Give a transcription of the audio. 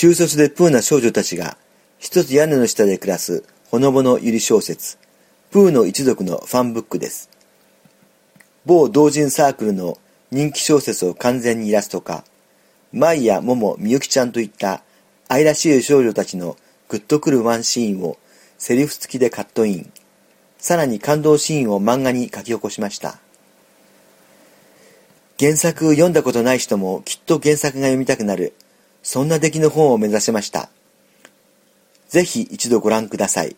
中卒でプーな少女たちが一つ屋根の下で暮らすほのぼのゆり小説、プーの一族のファンブックです。某同人サークルの人気小説を完全にイラスト化、舞や桃、みゆきちゃんといった愛らしい少女たちのグッとくるワンシーンをセリフ付きでカットイン。さらに感動シーンを漫画に書き起こしました。原作読んだことない人もきっと原作が読みたくなる、そんな出来の本を目指しました。ぜひ一度ご覧ください。